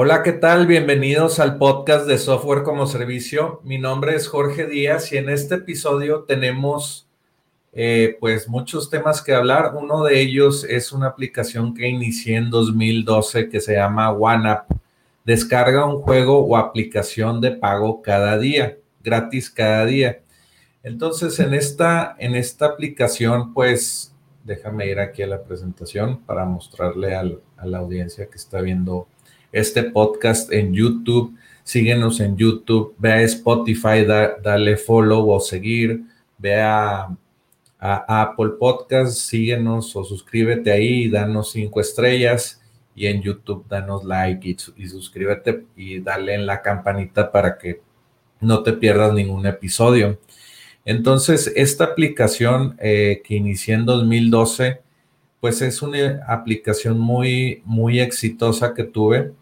Hola, ¿qué tal? Bienvenidos al podcast de Software como Servicio. Mi nombre es Jorge Díaz y en este episodio tenemos eh, pues muchos temas que hablar. Uno de ellos es una aplicación que inicié en 2012 que se llama OneUp. Descarga un juego o aplicación de pago cada día, gratis cada día. Entonces, en esta, en esta aplicación, pues déjame ir aquí a la presentación para mostrarle a la audiencia que está viendo este podcast en YouTube. Síguenos en YouTube, ve a Spotify, dale follow o seguir, ve a, Apple Podcast, síguenos o suscríbete ahí, danos cinco estrellas y en YouTube danos like y, suscríbete y dale en la campanita para que no te pierdas ningún episodio. Entonces, esta aplicación eh, que inicié en 2012, pues es una aplicación muy, muy exitosa que tuve.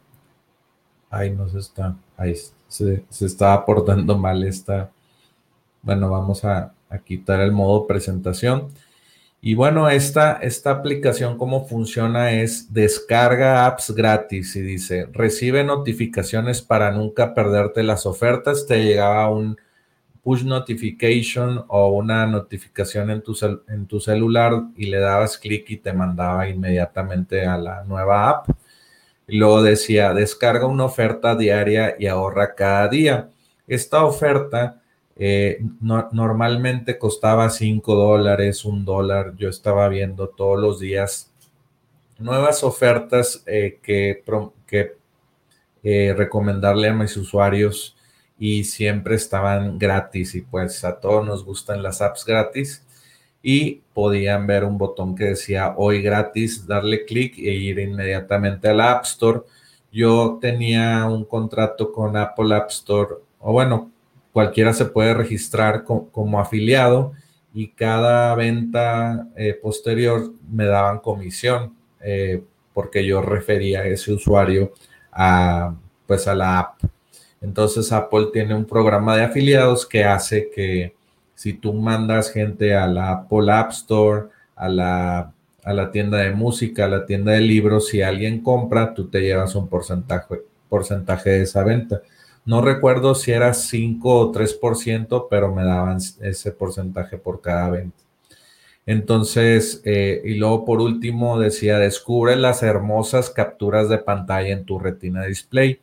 Ahí no se está, ahí se, está aportando mal esta. Bueno, vamos a, quitar el modo presentación. Y bueno, esta, esta aplicación, cómo funciona es descarga apps gratis y dice, recibe notificaciones para nunca perderte las ofertas. Te llegaba un push notification o una notificación en tu, en tu celular y le dabas clic y te mandaba inmediatamente a la nueva app. Y luego decía, descarga una oferta diaria y ahorra cada día. Esta oferta eh, normalmente costaba 5 dólares, un dólar. Yo estaba viendo todos los días nuevas ofertas eh, que, eh, recomendarle a mis usuarios y siempre estaban gratis y pues a todos nos gustan las apps gratis y podían ver un botón que decía hoy gratis, darle clic e ir inmediatamente a la App Store. Yo tenía un contrato con Apple App Store o bueno, cualquiera se puede registrar como afiliado y cada venta eh, posterior me daban comisión eh, porque yo refería a ese usuario a pues a la app. Entonces Apple tiene un programa de afiliados que hace que si tú mandas gente a la Apple App Store, a la, a la tienda de música, a la tienda de libros, si alguien compra, tú te llevas un porcentaje, porcentaje de esa venta. No recuerdo si era 5 o 3%, pero me daban ese porcentaje por cada venta. Entonces, eh, y luego por último decía, descubre las hermosas capturas de pantalla en tu retina display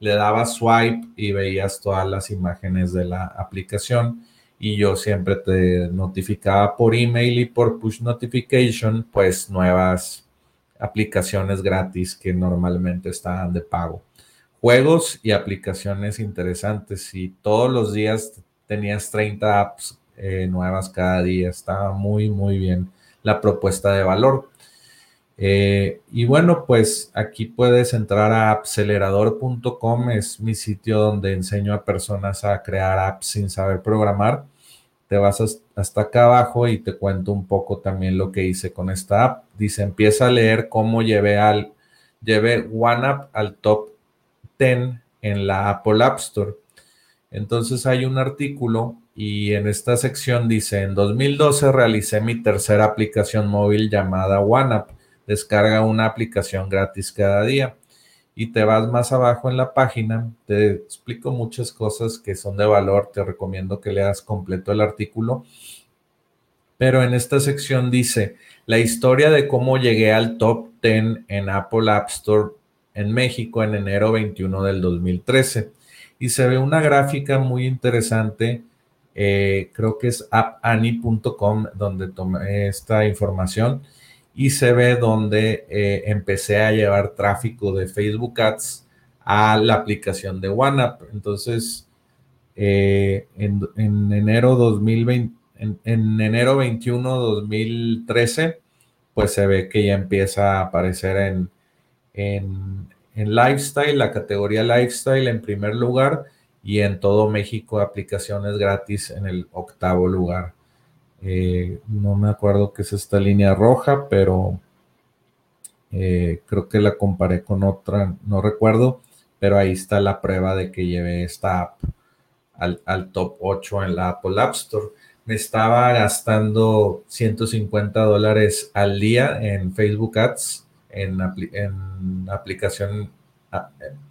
le dabas swipe y veías todas las imágenes de la aplicación y yo siempre te notificaba por email y por push notification pues nuevas aplicaciones gratis que normalmente estaban de pago. Juegos y aplicaciones interesantes y todos los días tenías 30 apps eh, nuevas cada día. Estaba muy, muy bien la propuesta de valor. Eh, y bueno, pues aquí puedes entrar a acelerador.com, es mi sitio donde enseño a personas a crear apps sin saber programar. Te vas hasta acá abajo y te cuento un poco también lo que hice con esta app. Dice, empieza a leer cómo llevé al llevé OneUp al top 10 en la Apple App Store. Entonces hay un artículo y en esta sección dice, en 2012 realicé mi tercera aplicación móvil llamada OneUp descarga una aplicación gratis cada día. Y te vas más abajo en la página, te explico muchas cosas que son de valor, te recomiendo que leas completo el artículo. Pero en esta sección dice la historia de cómo llegué al top 10 en Apple App Store en México en enero 21 del 2013. Y se ve una gráfica muy interesante eh, creo que es appani.com donde tomé esta información y se ve donde eh, empecé a llevar tráfico de Facebook Ads a la aplicación de OneUp. Entonces, eh, en, enero 2020, en, enero 21 2013, pues se ve que ya empieza a aparecer en, en, en Lifestyle, la categoría Lifestyle en primer lugar y en todo México aplicaciones gratis en el octavo lugar. Eh, no me acuerdo qué es esta línea roja, pero eh, creo que la comparé con otra, no recuerdo, pero ahí está la prueba de que llevé esta app al, top 8 en la Apple App Store. Me estaba gastando 150 dólares al día en Facebook Ads, en, aplicación ah,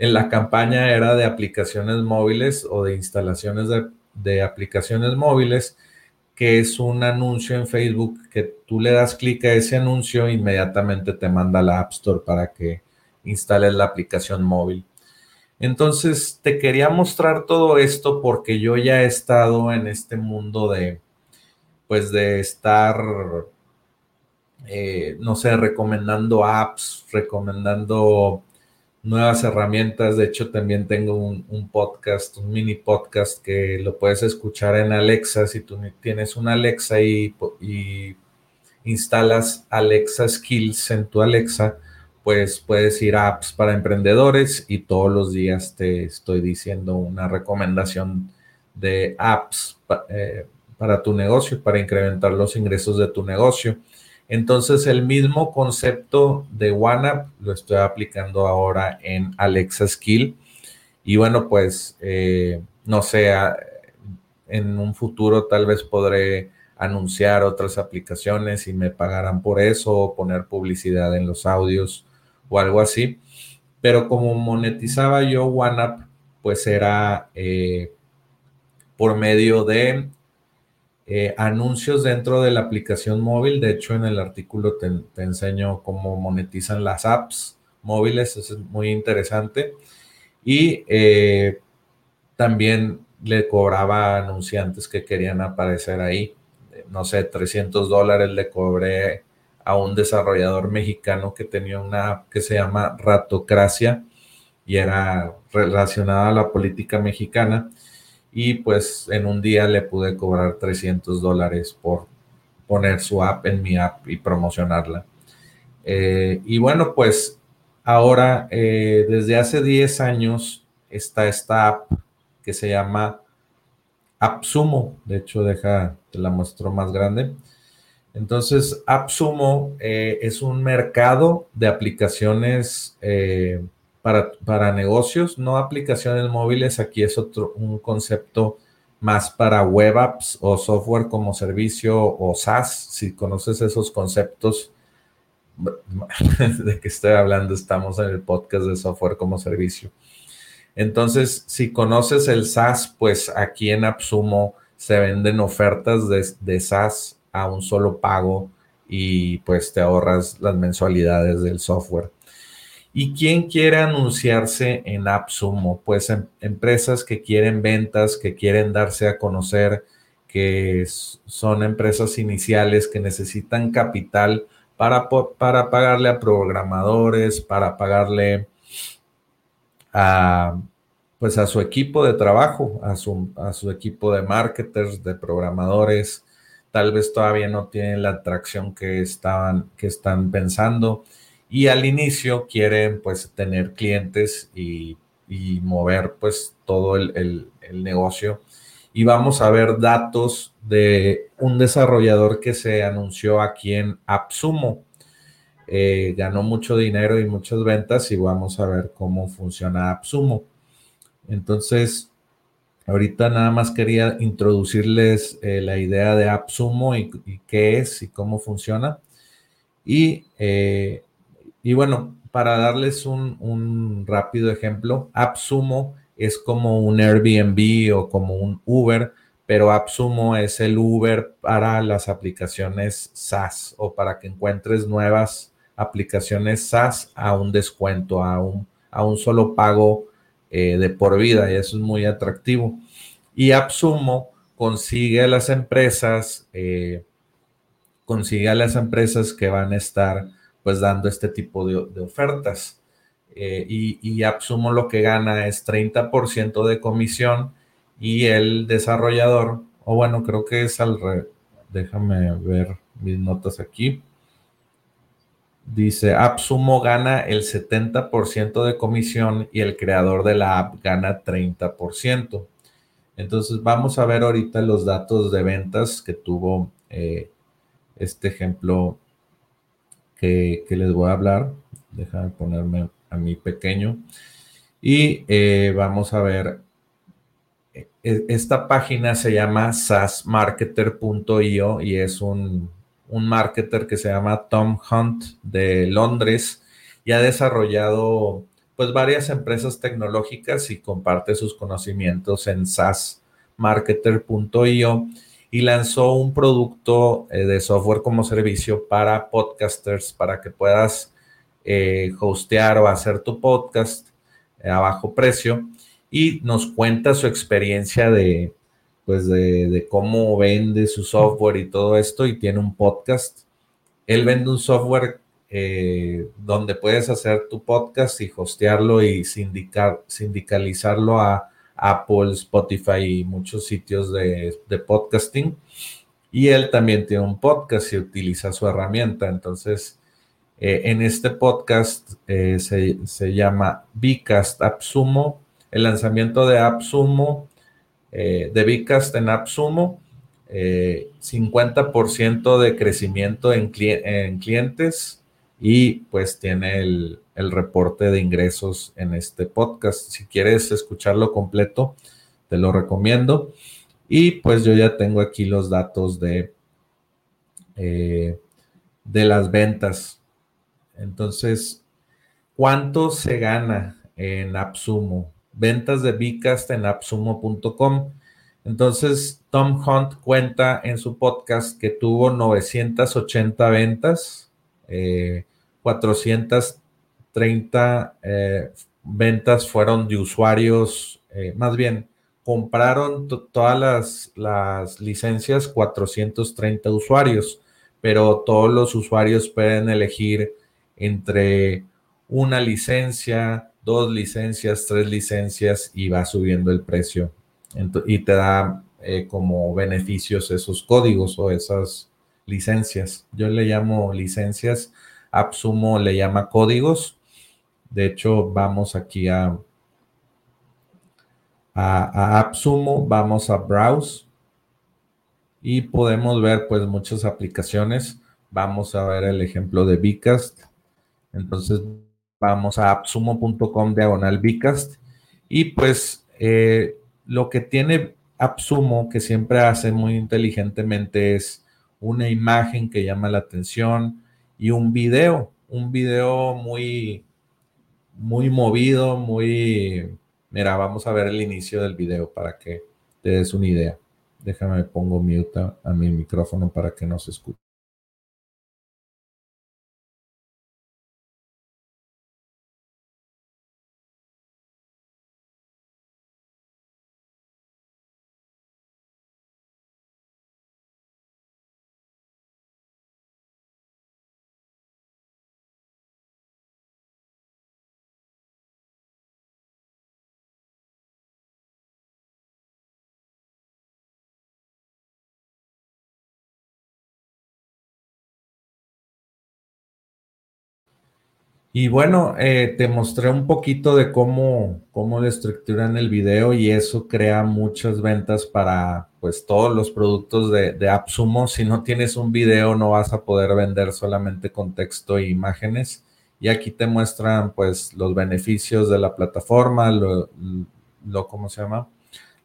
en la campaña era de aplicaciones móviles o de instalaciones de, aplicaciones móviles, que es un anuncio en Facebook que tú le das clic a ese anuncio inmediatamente te manda a la App Store para que instales la aplicación móvil. Entonces, te quería mostrar todo esto porque yo ya he estado en este mundo de, pues, de estar, eh, no sé, recomendando apps, recomendando nuevas herramientas. De hecho, también tengo un, podcast, un mini podcast que lo puedes escuchar en Alexa. Si tú tienes una Alexa y, instalas Alexa Skills en tu Alexa, pues puedes ir a apps para emprendedores y todos los días te estoy diciendo una recomendación de apps eh, para tu negocio, para incrementar los ingresos de tu negocio. Entonces, el mismo concepto de OneUp lo estoy aplicando ahora en Alexa Skill. Y bueno, pues, eh, no sé, en un futuro tal vez podré anunciar otras aplicaciones y me pagarán por eso o poner publicidad en los audios o algo así. Pero como monetizaba yo OneUp, pues era eh, por medio de eh, anuncios dentro de la aplicación móvil. De hecho, en el artículo te, enseño cómo monetizan las apps móviles. Eso es muy interesante. Y eh, también le cobraba a anunciantes que querían aparecer ahí. No sé, 300 dólares le cobré a un desarrollador mexicano que tenía una app que se llama Ratocracia y era relacionada a la política mexicana y pues en un día le pude cobrar 300 dólares por poner su app en mi app y promocionarla. Eh, y bueno, pues ahora eh, desde hace 10 años está esta app que se llama AppSumo. De hecho, deja, te la muestro más grande. Entonces, AppSumo eh, es un mercado de aplicaciones para, negocios, no aplicaciones móviles. Aquí es otro, un concepto más para web apps o software como servicio o SaaS. Si conoces esos conceptos, de que estoy hablando, estamos en el podcast de software como servicio. Entonces, si conoces el SaaS, pues aquí en AppSumo se venden ofertas de, de SaaS a un solo pago y pues te ahorras las mensualidades del software. ¿Y quién quiere anunciarse en AppSumo? Pues em, empresas que quieren ventas, que quieren darse a conocer, que son empresas iniciales que necesitan capital para, para pagarle a programadores, para pagarle a, pues a su equipo de trabajo, a su, a su equipo de marketers, de programadores. Tal vez todavía no tienen la atracción que, estaban, que están pensando y al inicio quieren pues tener clientes y, mover pues todo el, negocio. Y vamos a ver datos de un desarrollador que se anunció aquí en AppSumo. Eh, ganó mucho dinero y muchas ventas y vamos a ver cómo funciona AppSumo. Entonces, ahorita nada más quería introducirles eh, la idea de AppSumo y, y, qué es y cómo funciona. Y eh, y bueno, para darles un, rápido ejemplo, AppSumo es como un Airbnb o como un Uber, pero AppSumo es el Uber para las aplicaciones SaaS o para que encuentres nuevas aplicaciones SaaS a un descuento, a un, a un solo pago eh, de por vida y eso es muy atractivo. Y AppSumo consigue a las empresas, eh, consigue a las empresas que van a estar pues dando este tipo de, ofertas. Eh, y, y Absumo lo que gana es 30% de comisión y el desarrollador, o bueno, creo que es al déjame ver mis notas aquí. Dice, AppSumo gana el 70% de comisión y el creador de la app gana 30%. Entonces vamos a ver ahorita los datos de ventas que tuvo eh, este ejemplo que, les voy a hablar. Déjame ponerme a mi pequeño. Y eh, vamos a ver. E, esta página se llama sasmarketer.io y es un, un marketer que se llama Tom Hunt de Londres y ha desarrollado pues varias empresas tecnológicas y comparte sus conocimientos en SaaSmarketer.io y lanzó un producto eh, de software como servicio para podcasters para que puedas eh, hostear o hacer tu podcast a bajo precio y nos cuenta su experiencia de pues de, cómo vende su software y todo esto y tiene un podcast. Él vende un software eh, donde puedes hacer tu podcast y hostearlo y sindicar, sindicalizarlo a Apple, Spotify y muchos sitios de, podcasting. Y él también tiene un podcast y utiliza su herramienta. Entonces, eh, en este podcast eh, se, se, llama Bcast AppSumo. El lanzamiento de AppSumo eh, de Bicast en AppSumo, 50% de crecimiento en, clientes y pues tiene el, el reporte de ingresos en este podcast. Si quieres escucharlo completo, te lo recomiendo. Y pues yo ya tengo aquí los datos de, eh, de las ventas. Entonces, ¿cuánto se gana en AppSumo? Ventas de Bicast en appsumo.com. Entonces, Tom Hunt cuenta en su podcast que tuvo 980 ventas, eh, 400 30 eh, ventas fueron de usuarios, eh, más bien, compraron todas las, las, licencias 430 usuarios, pero todos los usuarios pueden elegir entre una licencia, dos licencias, tres licencias y va subiendo el precio. Y te da eh, como beneficios esos códigos o esas licencias. Yo le llamo licencias, Absumo le llama códigos de hecho, vamos aquí a, a, AppSumo, vamos a Browse y podemos ver pues muchas aplicaciones. Vamos a ver el ejemplo de Bcast. Entonces vamos a absumo.com diagonal Bcast y pues eh, lo que tiene Absumo, que siempre hace muy inteligentemente, es una imagen que llama la atención y un video, un video muy, muy movido, muy... Mira, vamos a ver el inicio del video para que te des una idea. Déjame pongo mute a mi micrófono para que no se escuche. Y bueno, eh, te mostré un poquito de cómo, cómo le estructuran el video y eso crea muchas ventas para pues todos los productos de, de AppSumo. Si no tienes un video no vas a poder vender solamente con texto e imágenes. Y aquí te muestran pues los beneficios de la plataforma, lo, ¿cómo se llama?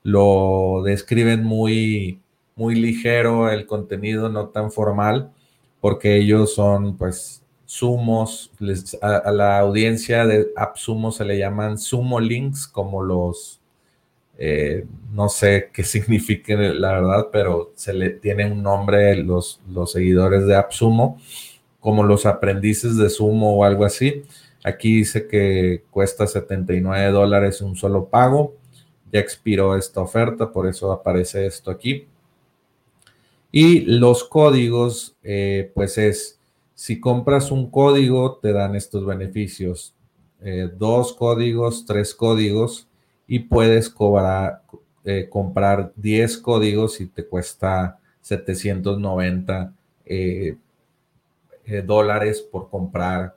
Lo describen muy, muy ligero el contenido, no tan formal, porque ellos son pues sumos, a, la audiencia de AppSumo se le llaman sumo links, como los, eh, no sé qué signifiquen la verdad, pero se le tiene un nombre los, los seguidores de AppSumo, como los aprendices de Sumo o algo así. Aquí dice que cuesta 79 dólares un solo pago. Ya expiró esta oferta, por eso aparece esto aquí. Y los códigos, eh, pues es si compras un código, te dan estos beneficios. Eh, dos códigos, tres códigos y puedes cobrar, eh, comprar 10 códigos y te cuesta 790 eh, dólares por comprar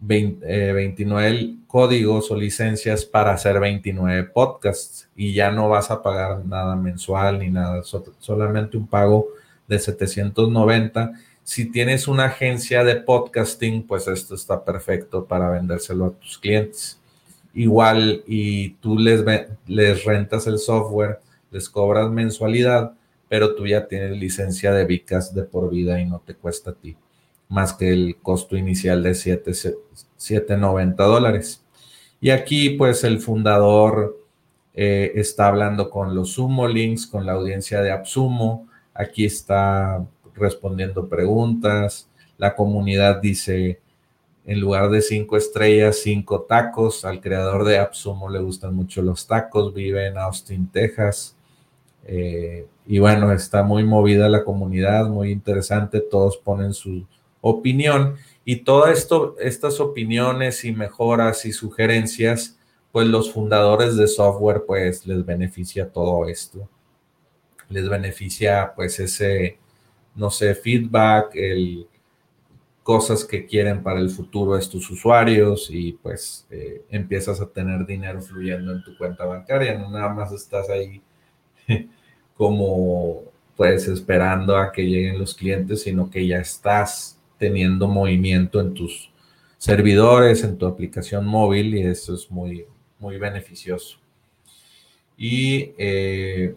29 códigos o licencias para hacer 29 podcasts y ya no vas a pagar nada mensual ni nada, solamente un pago de 790 si tienes una agencia de podcasting, pues esto está perfecto para vendérselo a tus clientes. Igual, y tú les, les rentas el software, les cobras mensualidad, pero tú ya tienes licencia de Vicas de por vida y no te cuesta a ti más que el costo inicial de 7, 7.90 dólares. Y aquí pues el fundador eh, está hablando con los Sumo Links, con la audiencia de AppSumo. Aquí está respondiendo preguntas. La comunidad dice, en lugar de cinco estrellas, cinco tacos. Al creador de AppSumo le gustan mucho los tacos. Vive en Austin, Texas. Eh, y bueno, está muy movida la comunidad, muy interesante. Todos ponen su opinión. Y todas estas opiniones y mejoras y sugerencias pues los fundadores de software pues les beneficia todo esto. Les beneficia pues ese, no sé, feedback, el, cosas que quieren para el futuro de tus usuarios y pues eh, empiezas a tener dinero fluyendo en tu cuenta bancaria, no nada más estás ahí como pues esperando a que lleguen los clientes, sino que ya estás teniendo movimiento en tus servidores, en tu aplicación móvil y eso es muy, muy beneficioso. Y, eh,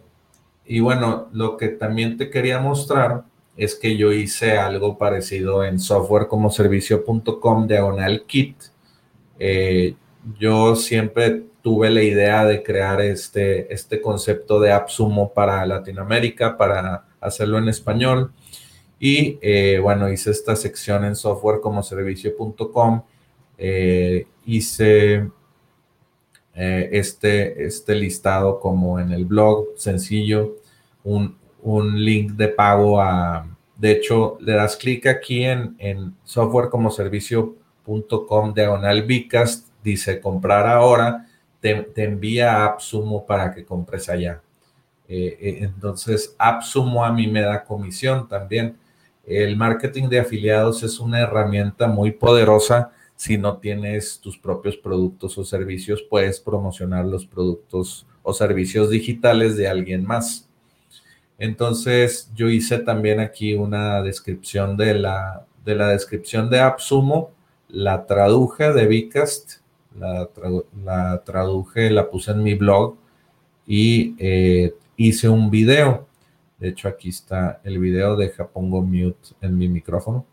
y bueno, lo que también te quería mostrar es que yo hice algo parecido en softwarecomoservicio.com diagonal kit. Eh, yo siempre tuve la idea de crear este, este concepto de AppSumo para Latinoamérica, para hacerlo en español. Y eh, bueno, hice esta sección en softwarecomoservicio.com. Eh, hice este, este listado como en el blog, sencillo, un, link de pago a, de hecho, le das clic aquí en, en softwarecomoservicio.com diagonal Bcast, dice comprar ahora, te, envía a AppSumo para que compres allá. Eh, eh, entonces, AppSumo a mí me da comisión también. El marketing de afiliados es una herramienta muy poderosa si no tienes tus propios productos o servicios, puedes promocionar los productos o servicios digitales de alguien más. Entonces, yo hice también aquí una descripción de la, de la descripción de AppSumo, la traduje de Bcast, la, la, traduje, la puse en mi blog y eh, hice un video. De hecho, aquí está el video, deja, pongo mute en mi micrófono.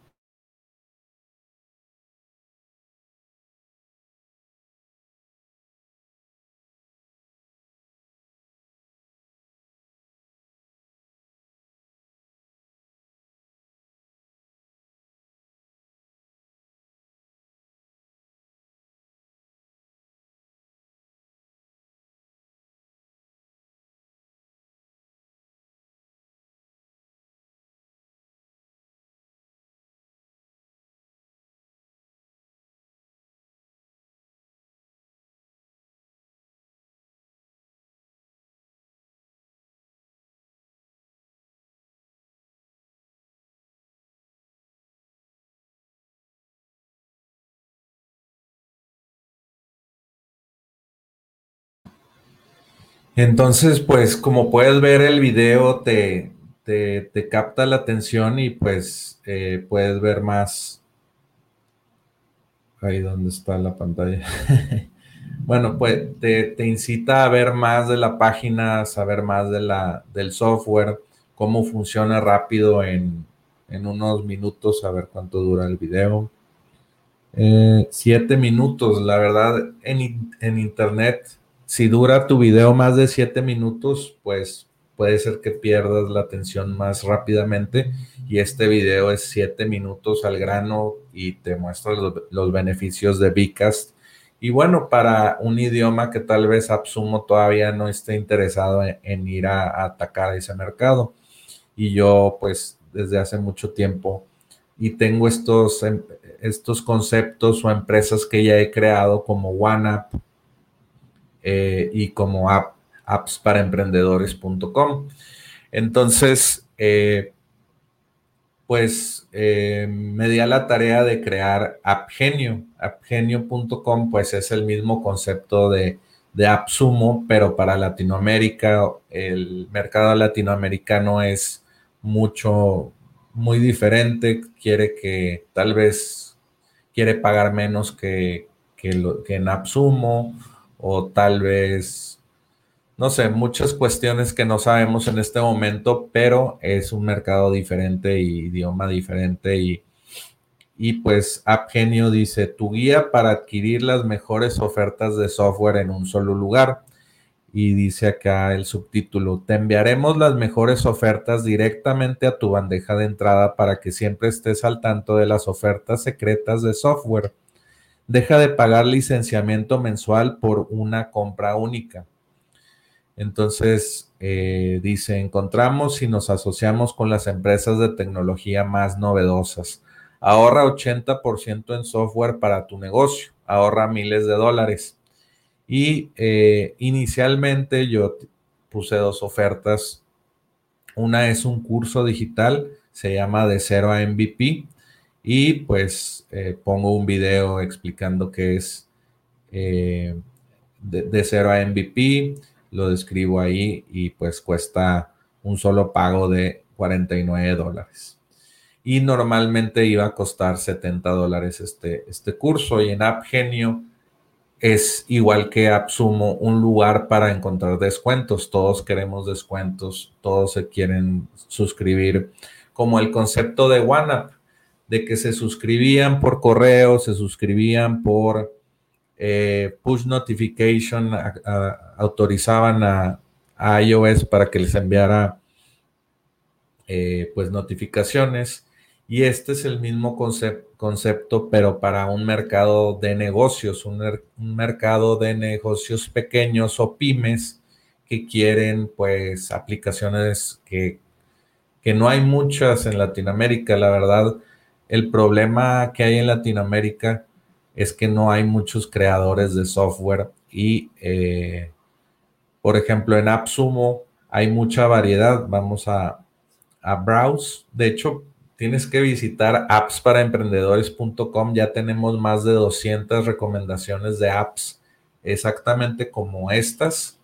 Entonces, pues como puedes ver el video te, te, capta la atención y pues eh, puedes ver más. Ahí donde está la pantalla. bueno, pues te, te, incita a ver más de la página, saber más de la, del software, cómo funciona rápido en, en unos minutos, a ver cuánto dura el video. Eh, siete minutos, la verdad, en, en internet si dura tu video más de siete minutos, pues puede ser que pierdas la atención más rápidamente. Y este video es siete minutos al grano y te muestra los, beneficios de Bcast. Y bueno, para un idioma que tal vez Absumo todavía no esté interesado en, ir a, a, atacar ese mercado. Y yo, pues, desde hace mucho tiempo y tengo estos, em, estos conceptos o empresas que ya he creado como OneUp, eh, y como app, appsparaemprendedores.com. Entonces, eh, pues eh, me di a la tarea de crear AppGenio. AppGenio.com, pues es el mismo concepto de, de AppSumo, pero para Latinoamérica. El mercado latinoamericano es mucho, muy diferente. Quiere que tal vez quiere pagar menos que, que, lo, que en AppSumo o tal vez, no sé, muchas cuestiones que no sabemos en este momento, pero es un mercado diferente y idioma diferente y, Y pues AppGenio dice, tu guía para adquirir las mejores ofertas de software en un solo lugar. Y dice acá el subtítulo, te enviaremos las mejores ofertas directamente a tu bandeja de entrada para que siempre estés al tanto de las ofertas secretas de software. Deja de pagar licenciamiento mensual por una compra única. Entonces, eh, dice, encontramos y nos asociamos con las empresas de tecnología más novedosas. Ahorra 80% en software para tu negocio, ahorra miles de dólares. Y eh, inicialmente yo puse dos ofertas. Una es un curso digital, se llama De Cero a MVP. Y pues eh, pongo un video explicando qué es de, de, cero a MVP. Lo describo ahí y pues cuesta un solo pago de 49 dólares. Y normalmente iba a costar 70 dólares este, este curso. Y en AppGenio es igual que AppSumo, un lugar para encontrar descuentos. Todos queremos descuentos, todos se quieren suscribir, como el concepto de OneUp, de que se suscribían por correo, se suscribían por eh, push notification, autorizaban a, iOS para que les enviara eh, pues notificaciones. Y este es el mismo concepto, pero para un mercado de negocios, un, mercado de negocios pequeños o pymes que quieren pues aplicaciones que, que no hay muchas en Latinoamérica. La verdad, el problema que hay en Latinoamérica es que no hay muchos creadores de software y, eh, por ejemplo, en AppSumo hay mucha variedad. Vamos a, a browse. De hecho, tienes que visitar appsparaemprendedores.com. Ya tenemos más de 200 recomendaciones de apps exactamente como estas.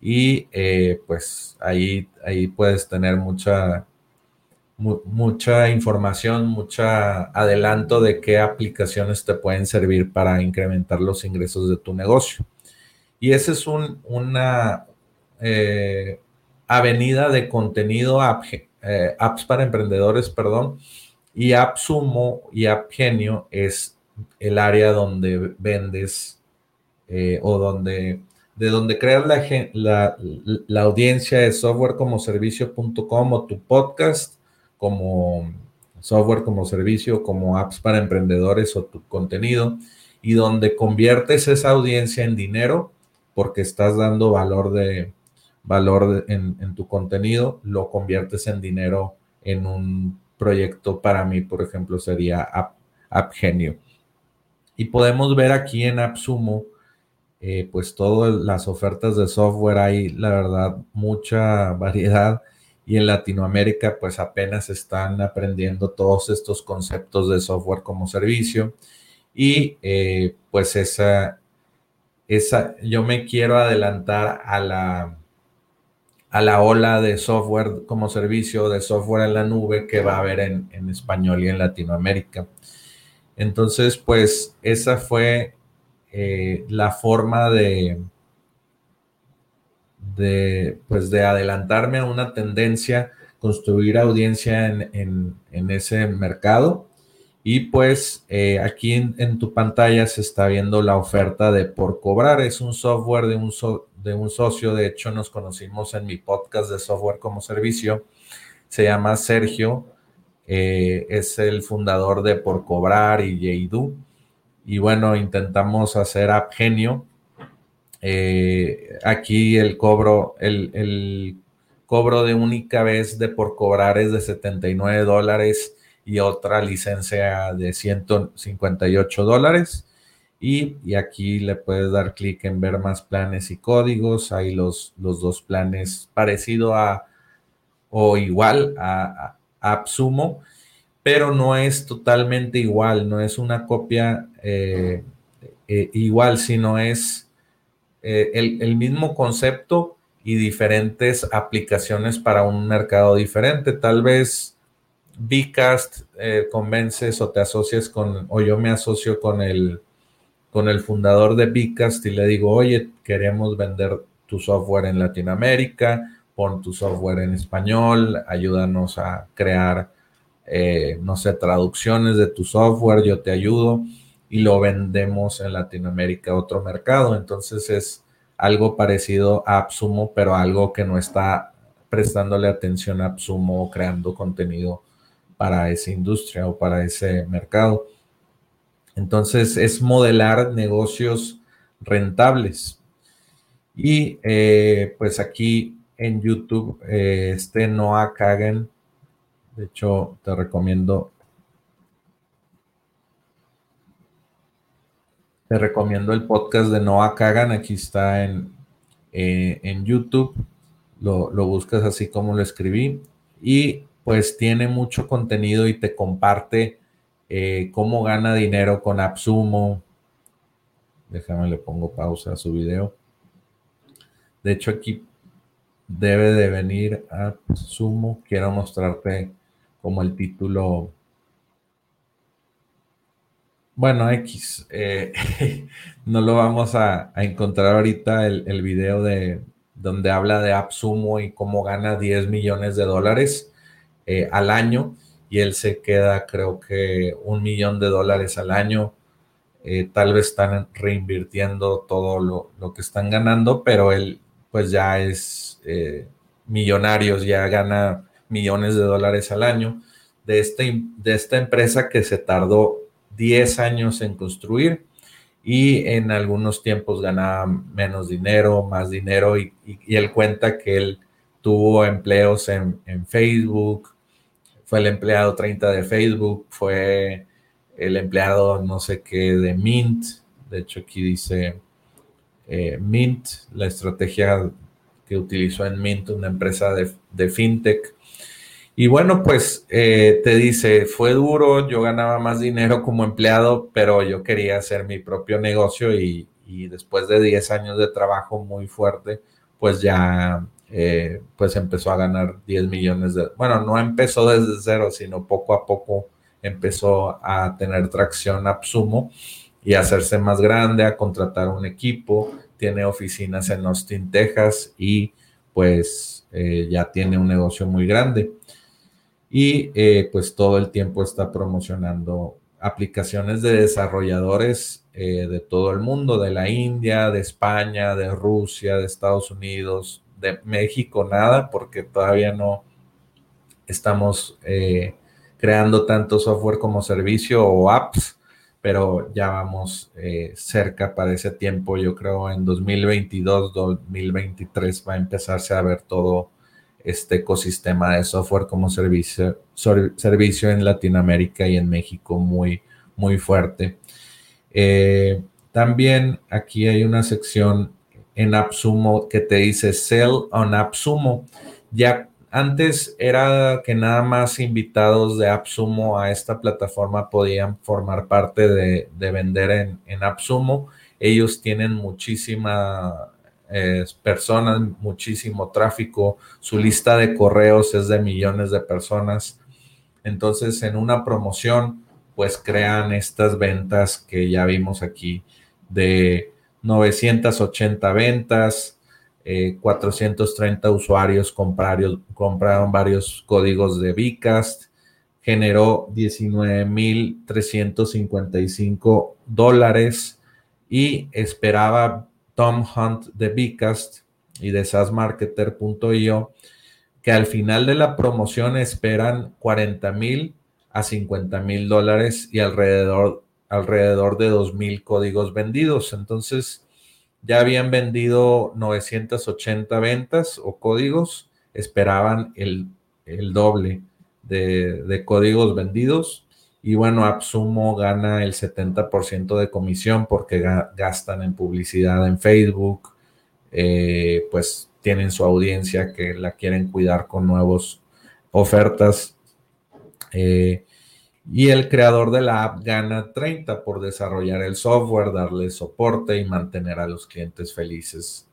Y eh, pues ahí, ahí puedes tener mucha, mucha información, mucha adelanto de qué aplicaciones te pueden servir para incrementar los ingresos de tu negocio. Y esa es una eh, avenida de contenido eh, apps para emprendedores, perdón, y AppSumo y AppGenio es el área donde vendes eh, o donde de donde creas la, la, la, audiencia de software como servicio.com o tu podcast como software como servicio, como apps para emprendedores o tu contenido, y donde conviertes esa audiencia en dinero porque estás dando valor de valor en, tu contenido, lo conviertes en dinero en un proyecto para mí, por ejemplo, sería App, AppGenio. Y podemos ver aquí en AppSumo, eh, pues todas las ofertas de software, hay la verdad mucha variedad y en Latinoamérica pues apenas están aprendiendo todos estos conceptos de software como servicio y eh, pues esa, esa, yo me quiero adelantar a la, a la ola de software como servicio, de software en la nube que va a haber en, en español y en Latinoamérica. Entonces pues esa fue eh, la forma de, de, pues de adelantarme a una tendencia, construir audiencia en, ese mercado. Y pues eh, aquí en, tu pantalla se está viendo la oferta de Por Cobrar. Es un software de un, de un socio. De hecho, nos conocimos en mi podcast de software como servicio. Se llama Sergio. Eh, es el fundador de Por Cobrar y Yeidu. Y bueno, intentamos hacer AppGenio, eh, aquí el cobro, el, cobro de única vez de por cobrar es de 79 dólares y otra licencia de 158 dólares. Y, aquí le puedes dar clic en ver más planes y códigos. Hay los, los dos planes parecido a o igual a, a AppSumo, pero no es totalmente igual, no es una copia eh, eh, igual, sino es eh, el, mismo concepto y diferentes aplicaciones para un mercado diferente. Tal vez Bcast eh, convences o te asocias con, o yo me asocio con el, con el fundador de Bcast y le digo, oye, queremos vender tu software en Latinoamérica, pon tu software en español, ayúdanos a crear eh, no sé, traducciones de tu software, yo te ayudo y lo vendemos en Latinoamérica a otro mercado. Entonces es algo parecido a Absumo, pero algo que no está prestándole atención a Absumo o creando contenido para esa industria o para ese mercado. Entonces es modelar negocios rentables. Y eh, pues aquí en YouTube, eh, este Noah Kagan, de hecho te recomiendo, te recomiendo el podcast de Noah Kagan, aquí está en, eh, en YouTube, lo, lo buscas así como lo escribí y pues tiene mucho contenido y te comparte eh, cómo gana dinero con Absumo. Déjame le pongo pausa a su video. De hecho, aquí debe de venir Absumo. Quiero mostrarte como el título. Bueno, X. Eh, no lo vamos a, encontrar ahorita el, video de donde habla de Absumo y cómo gana 10 millones de dólares eh, al año y él se queda creo que un millón de dólares al año. Eh, tal vez están reinvirtiendo todo lo, que están ganando, pero él pues ya es millonario, ya gana millones de dólares al año de, este, de esta empresa que se tardó 10 años en construir y en algunos tiempos ganaba menos dinero, más dinero y, él cuenta que él tuvo empleos en, Facebook, fue el empleado 30 de Facebook, fue el empleado no sé qué de Mint, de hecho aquí dice eh, Mint, la estrategia que utilizó en Mint, una empresa de, fintech. Y bueno, pues eh, te dice, fue duro, yo ganaba más dinero como empleado, pero yo quería hacer mi propio negocio y, después de 10 años de trabajo muy fuerte, pues ya eh, pues empezó a ganar 10 millones de, bueno, no empezó desde cero, sino poco a poco empezó a tener tracción Absumo y a hacerse más grande, a contratar un equipo, tiene oficinas en Austin, Texas y pues eh, ya tiene un negocio muy grande. Y eh, pues todo el tiempo está promocionando aplicaciones de desarrolladores de todo el mundo, de la India, de España, de Rusia, de Estados Unidos, de México nada, porque todavía no estamos eh, creando tanto software como servicio o apps, pero ya vamos eh, cerca para ese tiempo. Yo creo en 2022, 2023 va a empezarse a ver todo este ecosistema de software como servicio, servicio en Latinoamérica y en México muy, muy fuerte. Eh, también aquí hay una sección en AppSumo que te dice Sell on AppSumo. Ya antes era que nada más invitados de AppSumo a esta plataforma podían formar parte de, vender en, en, AppSumo. Ellos tienen muchísimas personas, muchísimo tráfico. Su lista de correos es de millones de personas. Entonces, en una promoción, pues crean estas ventas que ya vimos aquí de 980 ventas, 430 eh, usuarios compraron, compraron varios códigos de Bcast, generó 19.355 dólares y esperaba Tom Hunt de Bcast y de SaaSmarketer.io que al final de la promoción esperan 40 mil a 50 mil dólares y alrededor alrededor de 2.000 códigos vendidos. Entonces, ya habían vendido 980 ventas o códigos, esperaban el, doble de, códigos vendidos. Y bueno, Absumo gana el 70% de comisión porque gastan en publicidad en Facebook, eh, pues tienen su audiencia que la quieren cuidar con nuevas ofertas. Eh, y el creador de la app gana 30 por desarrollar el software, darle soporte y mantener a los clientes felices.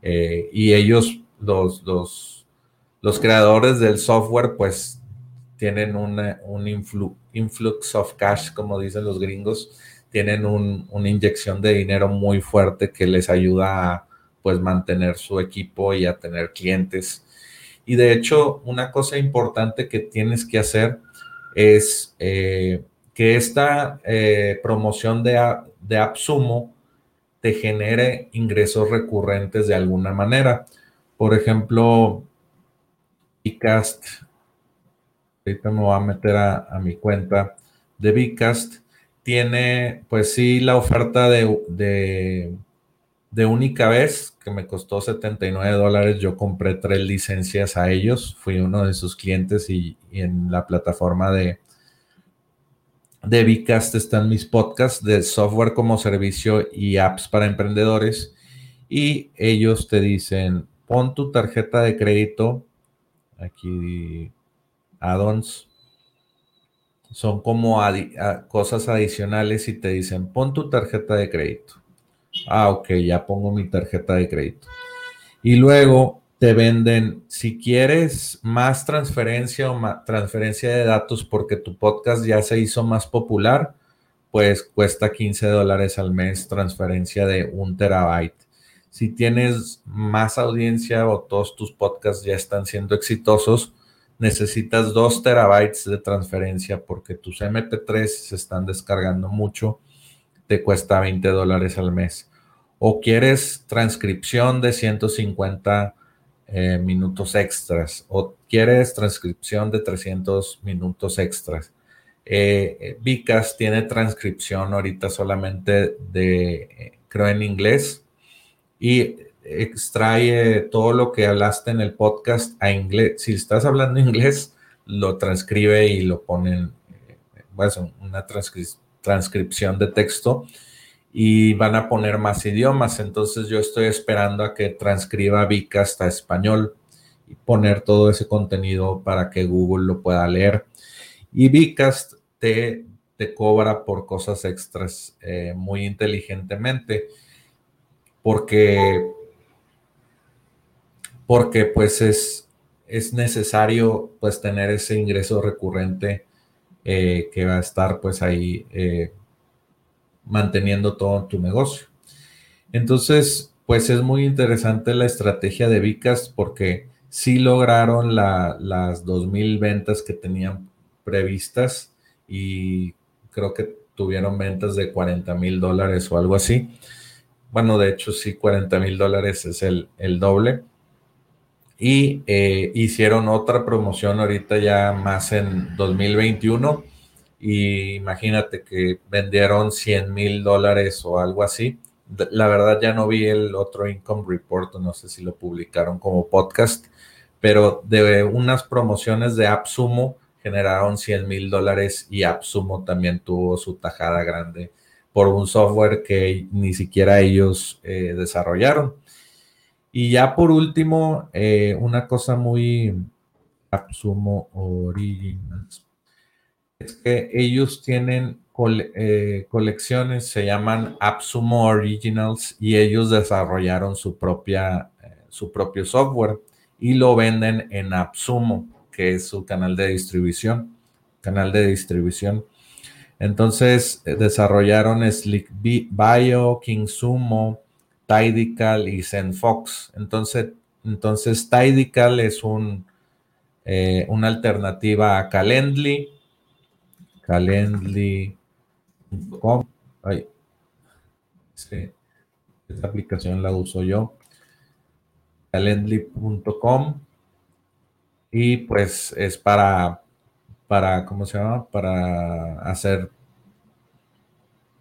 Eh, y ellos, los, los, creadores del software, pues tienen un influx of cash, como dicen los gringos, tienen una inyección de dinero muy fuerte que les ayuda a pues mantener su equipo y a tener clientes. Y de hecho, una cosa importante que tienes que hacer es eh, que esta eh, promoción de, de AppSumo te genere ingresos recurrentes de alguna manera. Por ejemplo, Bcast, ahorita me voy a meter a, mi cuenta de Bcast, tiene pues sí la oferta de, única vez que me costó 79 dólares. Yo compré tres licencias a ellos, fui uno de sus clientes y en la plataforma de, de están mis podcasts de software como servicio y apps para emprendedores. Y ellos te dicen, pon tu tarjeta de crédito, aquí add-ons, son como cosas adicionales y te dicen, pon tu tarjeta de crédito. Ah, ok, ya pongo mi tarjeta de crédito. Y luego te venden, si quieres más transferencia o más transferencia de datos porque tu podcast ya se hizo más popular, pues cuesta 15 dólares al mes transferencia de un terabyte. Si tienes más audiencia o todos tus podcasts ya están siendo exitosos, necesitas 2 terabytes de transferencia porque tus MP3 se están descargando mucho, te cuesta 20 dólares al mes. O quieres transcripción de 150 eh, minutos extras o quieres transcripción de 300 minutos extras. Eh, Vicas tiene transcripción ahorita solamente de, eh, creo, en inglés y extrae todo lo que hablaste en el podcast a inglés. Si estás hablando inglés, lo transcribe y lo ponen, bueno, una transcripción de texto y van a poner más idiomas. Entonces yo estoy esperando a que transcriba Vika hasta español y poner todo ese contenido para que Google lo pueda leer. Y Vicast te, te cobra por cosas extras eh, muy inteligentemente porque, porque pues es, es necesario pues tener ese ingreso recurrente eh, que va a estar pues ahí eh, manteniendo todo tu negocio. Entonces, pues es muy interesante la estrategia de Vicas porque sí lograron las 2.000 ventas que tenían previstas y creo que tuvieron ventas de 40 mil dólares o algo así. Bueno, de hecho sí, 40 mil dólares es el, doble. Y eh, hicieron otra promoción ahorita ya más en 2021 y imagínate que vendieron 100 mil dólares o algo así. La verdad ya no vi el otro income report, no sé si lo publicaron como podcast, pero de unas promociones de AppSumo generaron 100 mil dólares y AppSumo también tuvo su tajada grande por un software que ni siquiera ellos eh, desarrollaron. Y ya por último, eh, una cosa muy AppSumo Originals es que ellos tienen eh, colecciones, se llaman AppSumo Originals y ellos desarrollaron su, propia, eh, su propio software y lo venden en AppSumo, que es su canal de distribución, canal de distribución. Entonces desarrollaron Slick Bio, KingSumo, Tidical y ZenFox. Entonces, entonces Tidical es un, una alternativa a Calendly calendly.com. esta aplicación la uso yo. Calendly.com. Y pues es para, para, ¿cómo se llama? Para hacer,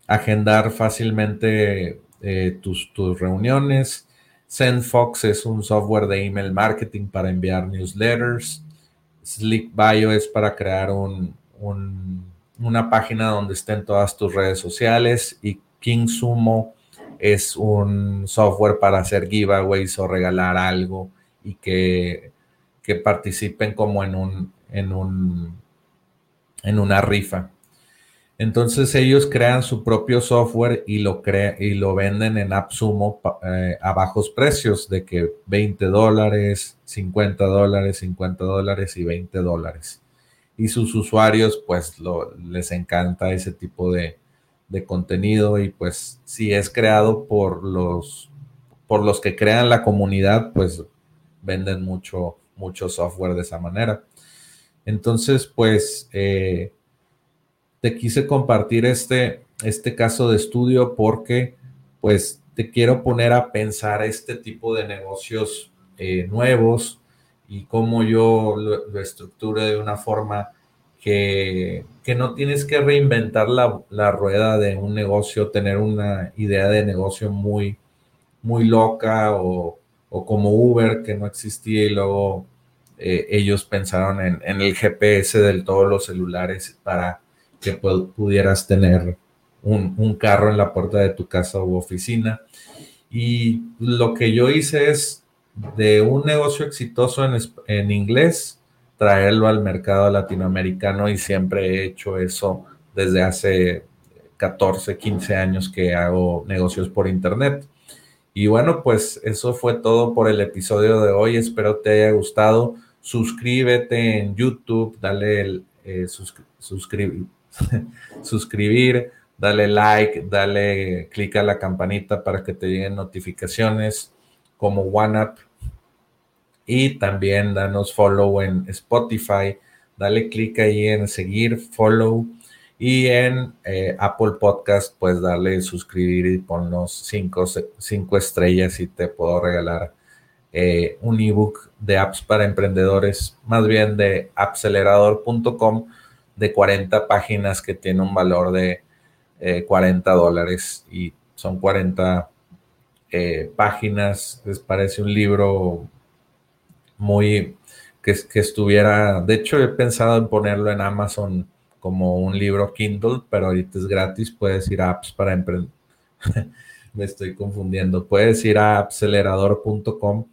agendar fácilmente eh, tus, tus reuniones. SendFox es un software de email marketing para enviar newsletters. Slick Bio es para crear un, un una página donde estén todas tus redes sociales y KingSumo es un software para hacer giveaways o regalar algo y que, participen como en un, en un en una rifa. Entonces ellos crean su propio software y lo, y lo venden en AppSumo eh, a bajos precios de que 20 dólares, 50 dólares, 50 dólares y 20 dólares y sus usuarios pues les encanta ese tipo de, contenido y pues si es creado por los, por los que crean la comunidad pues venden mucho, mucho software de esa manera. Entonces, pues, eh, te quise compartir este, este caso de estudio porque, pues, te quiero poner a pensar este tipo de negocios eh, nuevos y cómo yo lo, lo estructure de una forma que, no tienes que reinventar la, rueda de un negocio, tener una idea de negocio muy, muy loca o, como Uber que no existía y luego eh, ellos pensaron en, el GPS de todos los celulares para que pudieras tener un, carro en la puerta de tu casa u oficina. Y lo que yo hice es de un negocio exitoso en, en inglés, traerlo al mercado latinoamericano y siempre he hecho eso desde hace 14, 15 años que hago negocios por internet. Y bueno, pues eso fue todo por el episodio de hoy. Espero te haya gustado. Suscríbete en YouTube, dale el eh, dale like, dale clic a la campanita para que te lleguen notificaciones como OneUp y también danos follow en Spotify, dale clic ahí en seguir, follow. Y en eh, Apple Podcast pues darle suscribir y ponnos cinco, cinco estrellas y te puedo regalar eh, un ebook de apps para emprendedores, más bien de acelerador.com de 40 páginas que tiene un valor de 40 eh, dólares y son 40 páginas, les parece un libro muy, que, que estuviera, de hecho he pensado en ponerlo en Amazon como un libro Kindle, pero ahorita es gratis, puedes ir a apps para emprender. Me estoy confundiendo. Puedes ir a acelerador.com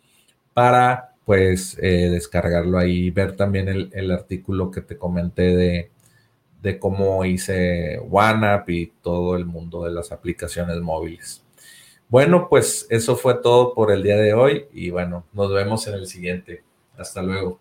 para pues descargarlo ahí, ver también el, artículo que te comenté de, de cómo hice OneUp y todo el mundo de las aplicaciones móviles. Bueno, pues eso fue todo por el día de hoy y bueno, nos vemos en el siguiente. Hasta luego.